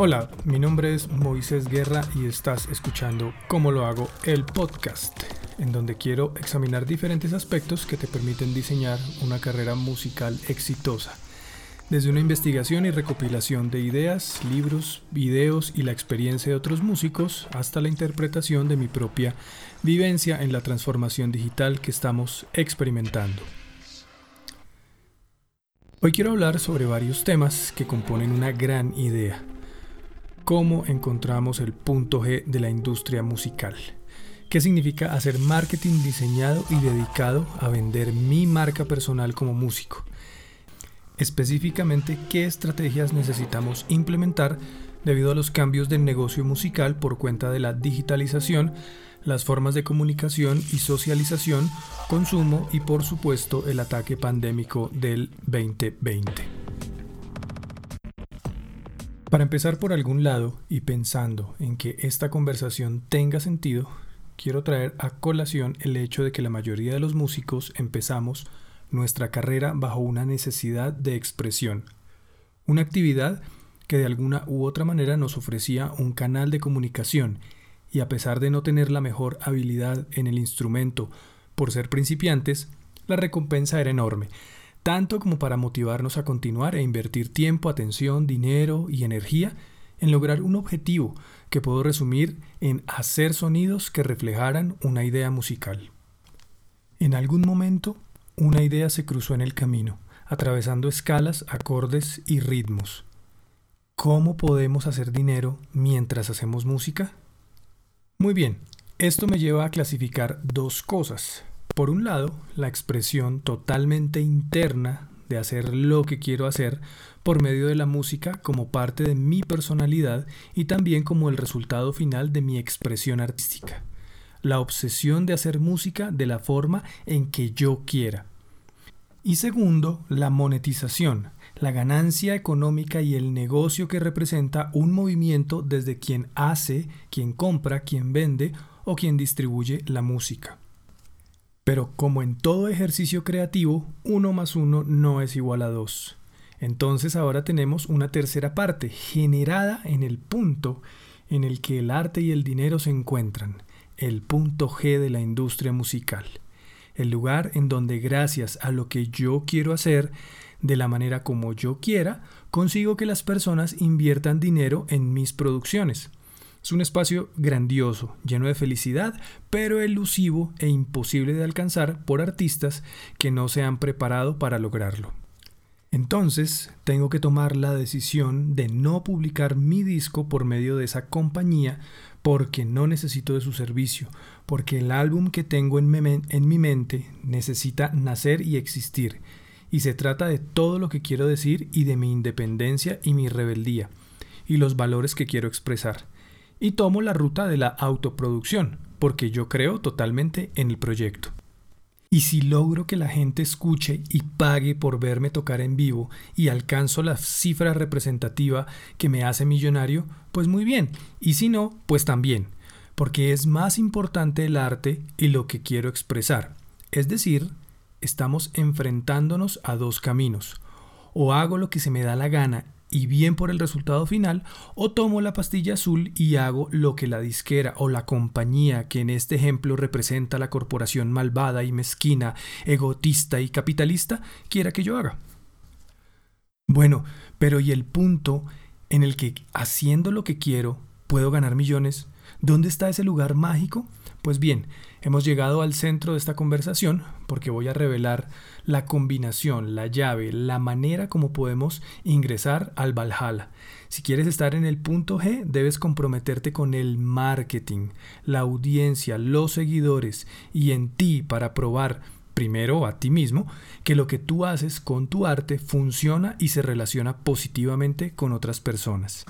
Hola, mi nombre es Moisés Guerra y estás escuchando Cómo lo hago, el podcast, en donde quiero examinar diferentes aspectos que te permiten diseñar una carrera musical exitosa. Desde una investigación y recopilación de ideas, libros, videos y la experiencia de otros músicos, hasta la interpretación de mi propia vivencia en la transformación digital que estamos experimentando. Hoy quiero hablar sobre varios temas que componen una gran idea cómo encontramos el punto G de la industria musical. ¿Qué significa hacer marketing diseñado y dedicado a vender mi marca personal como músico? Específicamente, ¿qué estrategias necesitamos implementar debido a los cambios del negocio musical por cuenta de la digitalización, las formas de comunicación y socialización, consumo y por supuesto el ataque pandémico del 2020? Para empezar por algún lado y pensando en que esta conversación tenga sentido, quiero traer a colación el hecho de que la mayoría de los músicos empezamos nuestra carrera bajo una necesidad de expresión, una actividad que de alguna u otra manera nos ofrecía un canal de comunicación y a pesar de no tener la mejor habilidad en el instrumento por ser principiantes, la recompensa era enorme, tanto como para motivarnos a continuar e invertir tiempo, atención, dinero y energía en lograr un objetivo que puedo resumir en hacer sonidos que reflejaran una idea musical. En algún momento, una idea se cruzó en el camino, atravesando escalas, acordes y ritmos. ¿Cómo podemos hacer dinero mientras hacemos música? Muy bien, esto me lleva a clasificar dos cosas. Por un lado, la expresión totalmente interna de hacer lo que quiero hacer por medio de la música como parte de mi personalidad y también como el resultado final de mi expresión artística. La obsesión de hacer música de la forma en que yo quiera. Y segundo, la monetización, la ganancia económica y el negocio que representa un movimiento desde quien hace, quien compra, quien vende o quien distribuye la música. Pero como en todo ejercicio creativo, 1 más 1 no es igual a 2. Entonces ahora tenemos una tercera parte, generada en el punto en el que el arte y el dinero se encuentran, el punto G de la industria musical, el lugar en donde gracias a lo que yo quiero hacer, de la manera como yo quiera, consigo que las personas inviertan dinero en mis producciones. Es un espacio grandioso, lleno de felicidad, pero elusivo e imposible de alcanzar por artistas que no se han preparado para lograrlo. Entonces, tengo que tomar la decisión de no publicar mi disco por medio de esa compañía porque no necesito de su servicio, porque el álbum que tengo en, mi mente necesita nacer y existir, y se trata de todo lo que quiero decir y de mi independencia y mi rebeldía, y los valores que quiero expresar y tomo la ruta de la autoproducción, porque yo creo totalmente en el proyecto. Y si logro que la gente escuche y pague por verme tocar en vivo y alcanzo la cifra representativa que me hace millonario, pues muy bien. Y si no, pues también. Porque es más importante el arte y lo que quiero expresar. Es decir, estamos enfrentándonos a dos caminos. O hago lo que se me da la gana y bien por el resultado final, o tomo la pastilla azul y hago lo que la disquera o la compañía, que en este ejemplo representa la corporación malvada y mezquina, egotista y capitalista, quiera que yo haga. Bueno, pero ¿y el punto en el que haciendo lo que quiero puedo ganar millones? ¿Dónde está ese lugar mágico? Pues bien, hemos llegado al centro de esta conversación porque voy a revelar la combinación, la llave, la manera como podemos ingresar al Valhalla. Si quieres estar en el punto G, debes comprometerte con el marketing, la audiencia, los seguidores y en ti para probar primero a ti mismo que lo que tú haces con tu arte funciona y se relaciona positivamente con otras personas.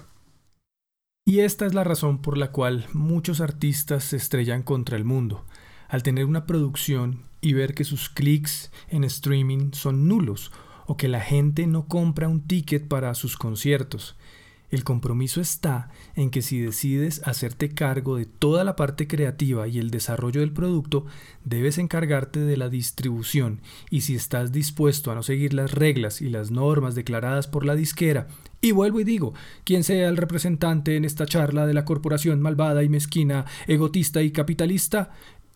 Y esta es la razón por la cual muchos artistas se estrellan contra el mundo, al tener una producción y ver que sus clics en streaming son nulos o que la gente no compra un ticket para sus conciertos. El compromiso está en que si decides hacerte cargo de toda la parte creativa y el desarrollo del producto, debes encargarte de la distribución y si estás dispuesto a no seguir las reglas y las normas declaradas por la disquera, y vuelvo y digo, quien sea el representante en esta charla de la corporación malvada y mezquina, egotista y capitalista,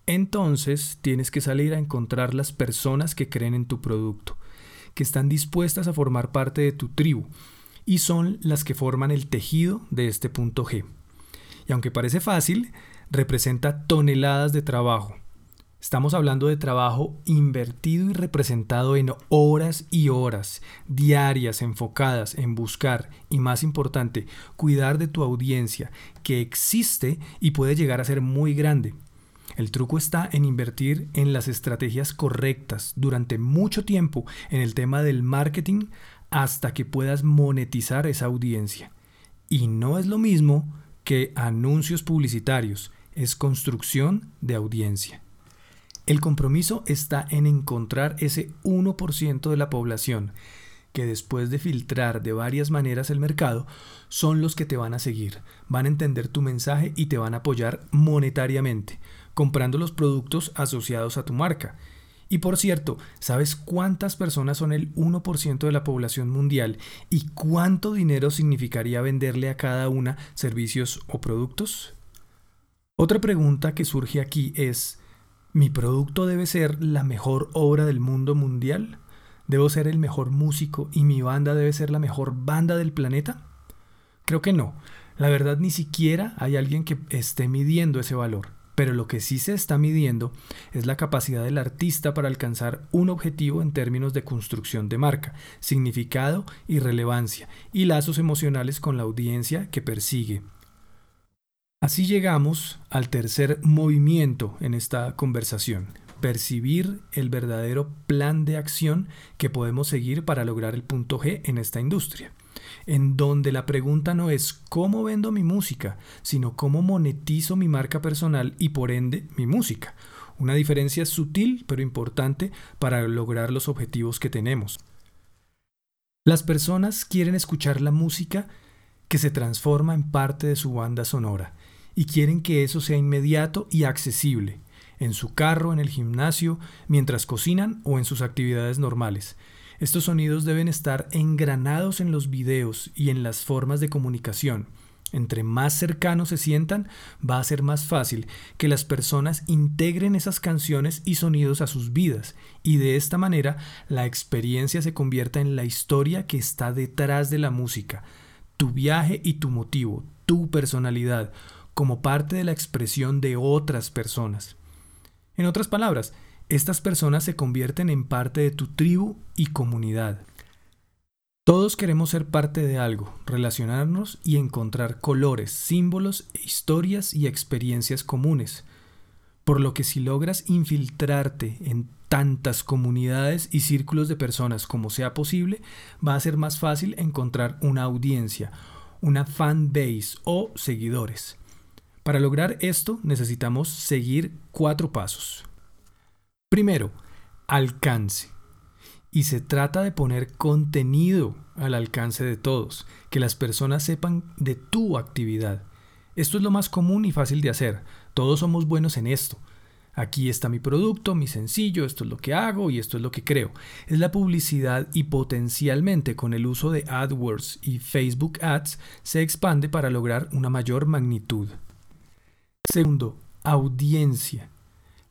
entonces tienes que salir a encontrar las personas que creen en tu producto, que están dispuestas a formar parte de tu tribu, y son las que forman el tejido de este punto G. Y aunque parece fácil, representa toneladas de trabajo. Estamos hablando de trabajo invertido y representado en horas y horas, diarias, enfocadas en buscar y, más importante, cuidar de tu audiencia, que existe y puede llegar a ser muy grande. El truco está en invertir en las estrategias correctas durante mucho tiempo en el tema del marketing hasta que puedas monetizar esa audiencia. Y no es lo mismo que anuncios publicitarios, es construcción de audiencia. El compromiso está en encontrar ese 1% de la población que después de filtrar de varias maneras el mercado, son los que te van a seguir, van a entender tu mensaje y te van a apoyar monetariamente, comprando los productos asociados a tu marca. Y por cierto, ¿sabes cuántas personas son el 1% de la población mundial y cuánto dinero significaría venderle a cada una servicios o productos? Otra pregunta que surge aquí es, ¿mi producto debe ser la mejor obra del mundo mundial? ¿Debo ser el mejor músico y mi banda debe ser la mejor banda del planeta? Creo que no. La verdad ni siquiera hay alguien que esté midiendo ese valor. Pero lo que sí se está midiendo es la capacidad del artista para alcanzar un objetivo en términos de construcción de marca, significado y relevancia, y lazos emocionales con la audiencia que persigue. Así llegamos al tercer movimiento en esta conversación, percibir el verdadero plan de acción que podemos seguir para lograr el punto G en esta industria en donde la pregunta no es cómo vendo mi música, sino cómo monetizo mi marca personal y por ende mi música. Una diferencia sutil pero importante para lograr los objetivos que tenemos. Las personas quieren escuchar la música que se transforma en parte de su banda sonora y quieren que eso sea inmediato y accesible, en su carro, en el gimnasio, mientras cocinan o en sus actividades normales. Estos sonidos deben estar engranados en los videos y en las formas de comunicación. Entre más cercanos se sientan, va a ser más fácil que las personas integren esas canciones y sonidos a sus vidas y de esta manera la experiencia se convierta en la historia que está detrás de la música, tu viaje y tu motivo, tu personalidad, como parte de la expresión de otras personas. En otras palabras, estas personas se convierten en parte de tu tribu y comunidad. Todos queremos ser parte de algo, relacionarnos y encontrar colores, símbolos, historias y experiencias comunes. Por lo que si logras infiltrarte en tantas comunidades y círculos de personas como sea posible, va a ser más fácil encontrar una audiencia, una fan base o seguidores. Para lograr esto necesitamos seguir cuatro pasos. Primero, alcance. Y se trata de poner contenido al alcance de todos, que las personas sepan de tu actividad. Esto es lo más común y fácil de hacer. Todos somos buenos en esto. Aquí está mi producto, mi sencillo, esto es lo que hago y esto es lo que creo. Es la publicidad y potencialmente con el uso de AdWords y Facebook Ads se expande para lograr una mayor magnitud. Segundo, audiencia.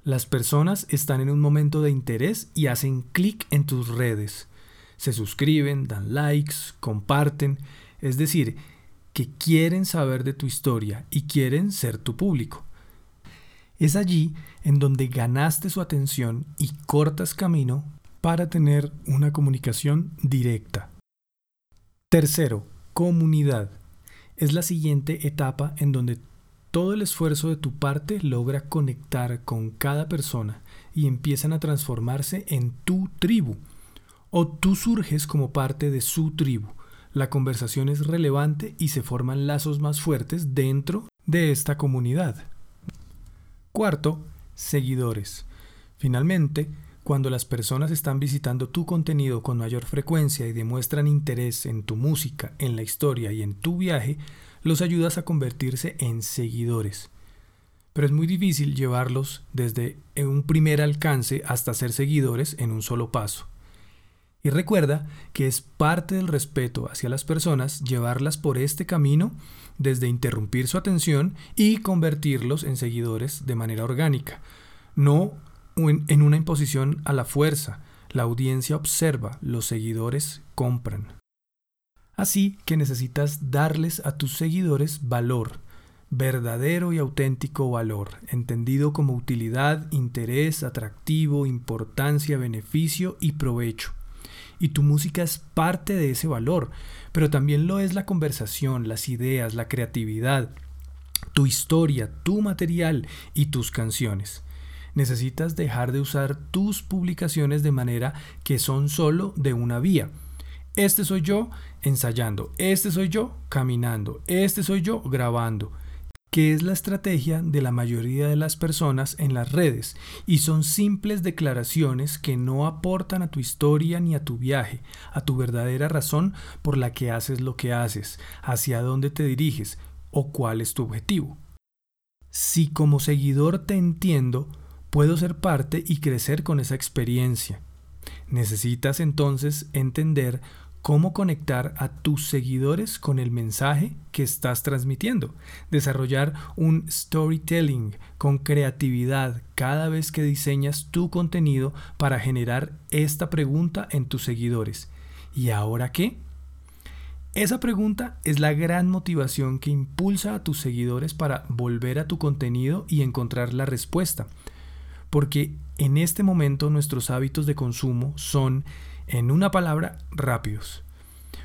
Las personas están en un momento de interés y hacen clic en tus redes. Se suscriben, dan likes, comparten, es decir, que quieren saber de tu historia y quieren ser tu público. Es allí en donde ganaste su atención y cortas camino para tener una comunicación directa. Tercero, comunidad. Es la siguiente etapa en donde todo el esfuerzo de tu parte logra conectar con cada persona y empiezan a transformarse en tu tribu. O tú surges como parte de su tribu. La conversación es relevante y se forman lazos más fuertes dentro de esta comunidad. Cuarto, seguidores. Finalmente, cuando las personas están visitando tu contenido con mayor frecuencia y demuestran interés en tu música, en la historia y en tu viaje, los ayudas a convertirse en seguidores. Pero es muy difícil llevarlos desde un primer alcance hasta ser seguidores en un solo paso. Y recuerda que es parte del respeto hacia las personas llevarlas por este camino desde interrumpir su atención y convertirlos en seguidores de manera orgánica, no en una imposición a la fuerza. La audiencia observa, los seguidores compran. Así que necesitas darles a tus seguidores valor, verdadero y auténtico valor, entendido como utilidad, interés, atractivo, importancia, beneficio y provecho y tu música es parte de ese valor, pero también lo es la conversación, las ideas, la creatividad, tu historia, tu material y tus canciones. Necesitas dejar de usar tus publicaciones de manera que son solo de una vía. Este soy yo ensayando, este soy yo caminando, este soy yo grabando que es la estrategia de la mayoría de las personas en las redes, y son simples declaraciones que no aportan a tu historia ni a tu viaje, a tu verdadera razón por la que haces lo que haces, hacia dónde te diriges o cuál es tu objetivo. Si como seguidor te entiendo, puedo ser parte y crecer con esa experiencia. Necesitas entonces entender cómo conectar a tus seguidores con el mensaje que estás transmitiendo. Desarrollar un storytelling con creatividad cada vez que diseñas tu contenido para generar esta pregunta en tus seguidores. ¿Y ahora qué? Esa pregunta es la gran motivación que impulsa a tus seguidores para volver a tu contenido y encontrar la respuesta. Porque en este momento nuestros hábitos de consumo son en una palabra, rápidos.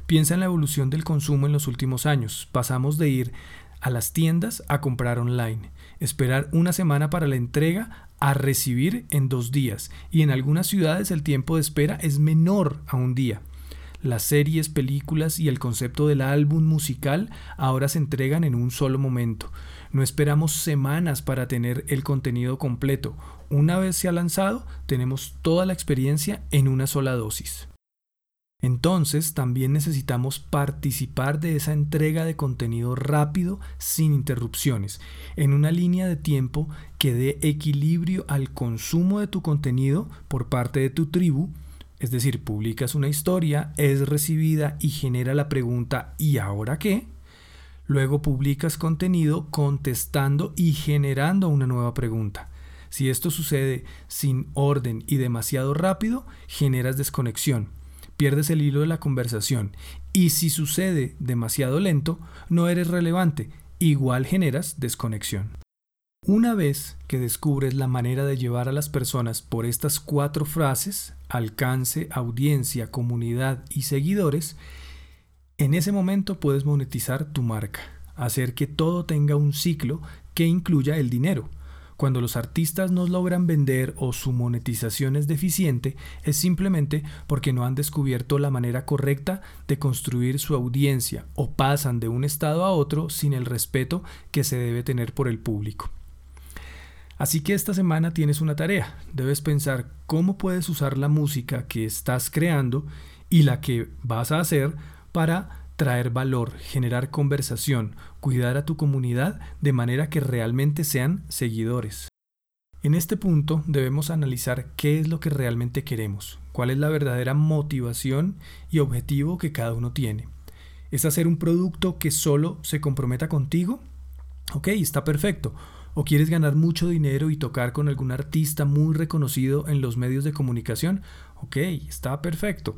Piensa en la evolución del consumo en los últimos años. Pasamos de ir a las tiendas a comprar online, esperar una semana para la entrega a recibir en dos días y en algunas ciudades el tiempo de espera es menor a un día. Las series, películas y el concepto del álbum musical ahora se entregan en un solo momento. No esperamos semanas para tener el contenido completo. Una vez se ha lanzado, tenemos toda la experiencia en una sola dosis. Entonces también necesitamos participar de esa entrega de contenido rápido, sin interrupciones, en una línea de tiempo que dé equilibrio al consumo de tu contenido por parte de tu tribu, es decir, publicas una historia, es recibida y genera la pregunta ¿y ahora qué? Luego publicas contenido contestando y generando una nueva pregunta. Si esto sucede sin orden y demasiado rápido, generas desconexión, pierdes el hilo de la conversación y si sucede demasiado lento, no eres relevante, igual generas desconexión. Una vez que descubres la manera de llevar a las personas por estas cuatro frases, alcance, audiencia, comunidad y seguidores, en ese momento puedes monetizar tu marca, hacer que todo tenga un ciclo que incluya el dinero. Cuando los artistas no logran vender o su monetización es deficiente, es simplemente porque no han descubierto la manera correcta de construir su audiencia o pasan de un estado a otro sin el respeto que se debe tener por el público. Así que esta semana tienes una tarea. Debes pensar cómo puedes usar la música que estás creando y la que vas a hacer para traer valor, generar conversación, cuidar a tu comunidad de manera que realmente sean seguidores. En este punto debemos analizar qué es lo que realmente queremos, cuál es la verdadera motivación y objetivo que cada uno tiene. ¿Es hacer un producto que solo se comprometa contigo? Ok, está perfecto. ¿O quieres ganar mucho dinero y tocar con algún artista muy reconocido en los medios de comunicación? Ok, está perfecto.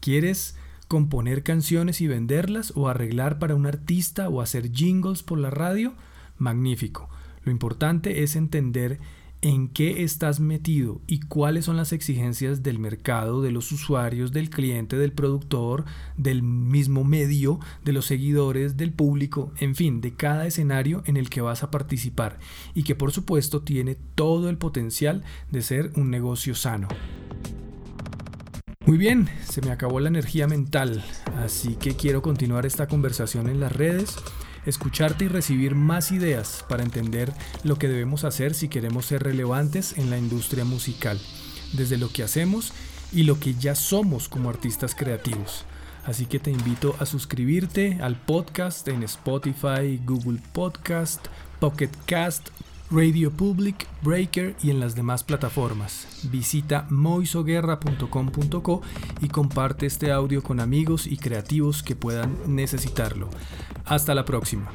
¿Quieres componer canciones y venderlas o arreglar para un artista o hacer jingles por la radio, magnífico. Lo importante es entender en qué estás metido y cuáles son las exigencias del mercado, de los usuarios, del cliente, del productor, del mismo medio, de los seguidores, del público, en fin, de cada escenario en el que vas a participar y que por supuesto tiene todo el potencial de ser un negocio sano. Muy bien, se me acabó la energía mental, así que quiero continuar esta conversación en las redes, escucharte y recibir más ideas para entender lo que debemos hacer si queremos ser relevantes en la industria musical. desde lo que hacemos y lo que ya somos como artistas creativos. Así que te invito a suscribirte al podcast en Spotify, Google Podcast, Pocket Cast, Radio Public, Breaker y en las demás plataformas. Visita moisoguerra.com.co y comparte este audio con amigos y creativos que puedan necesitarlo. Hasta la próxima.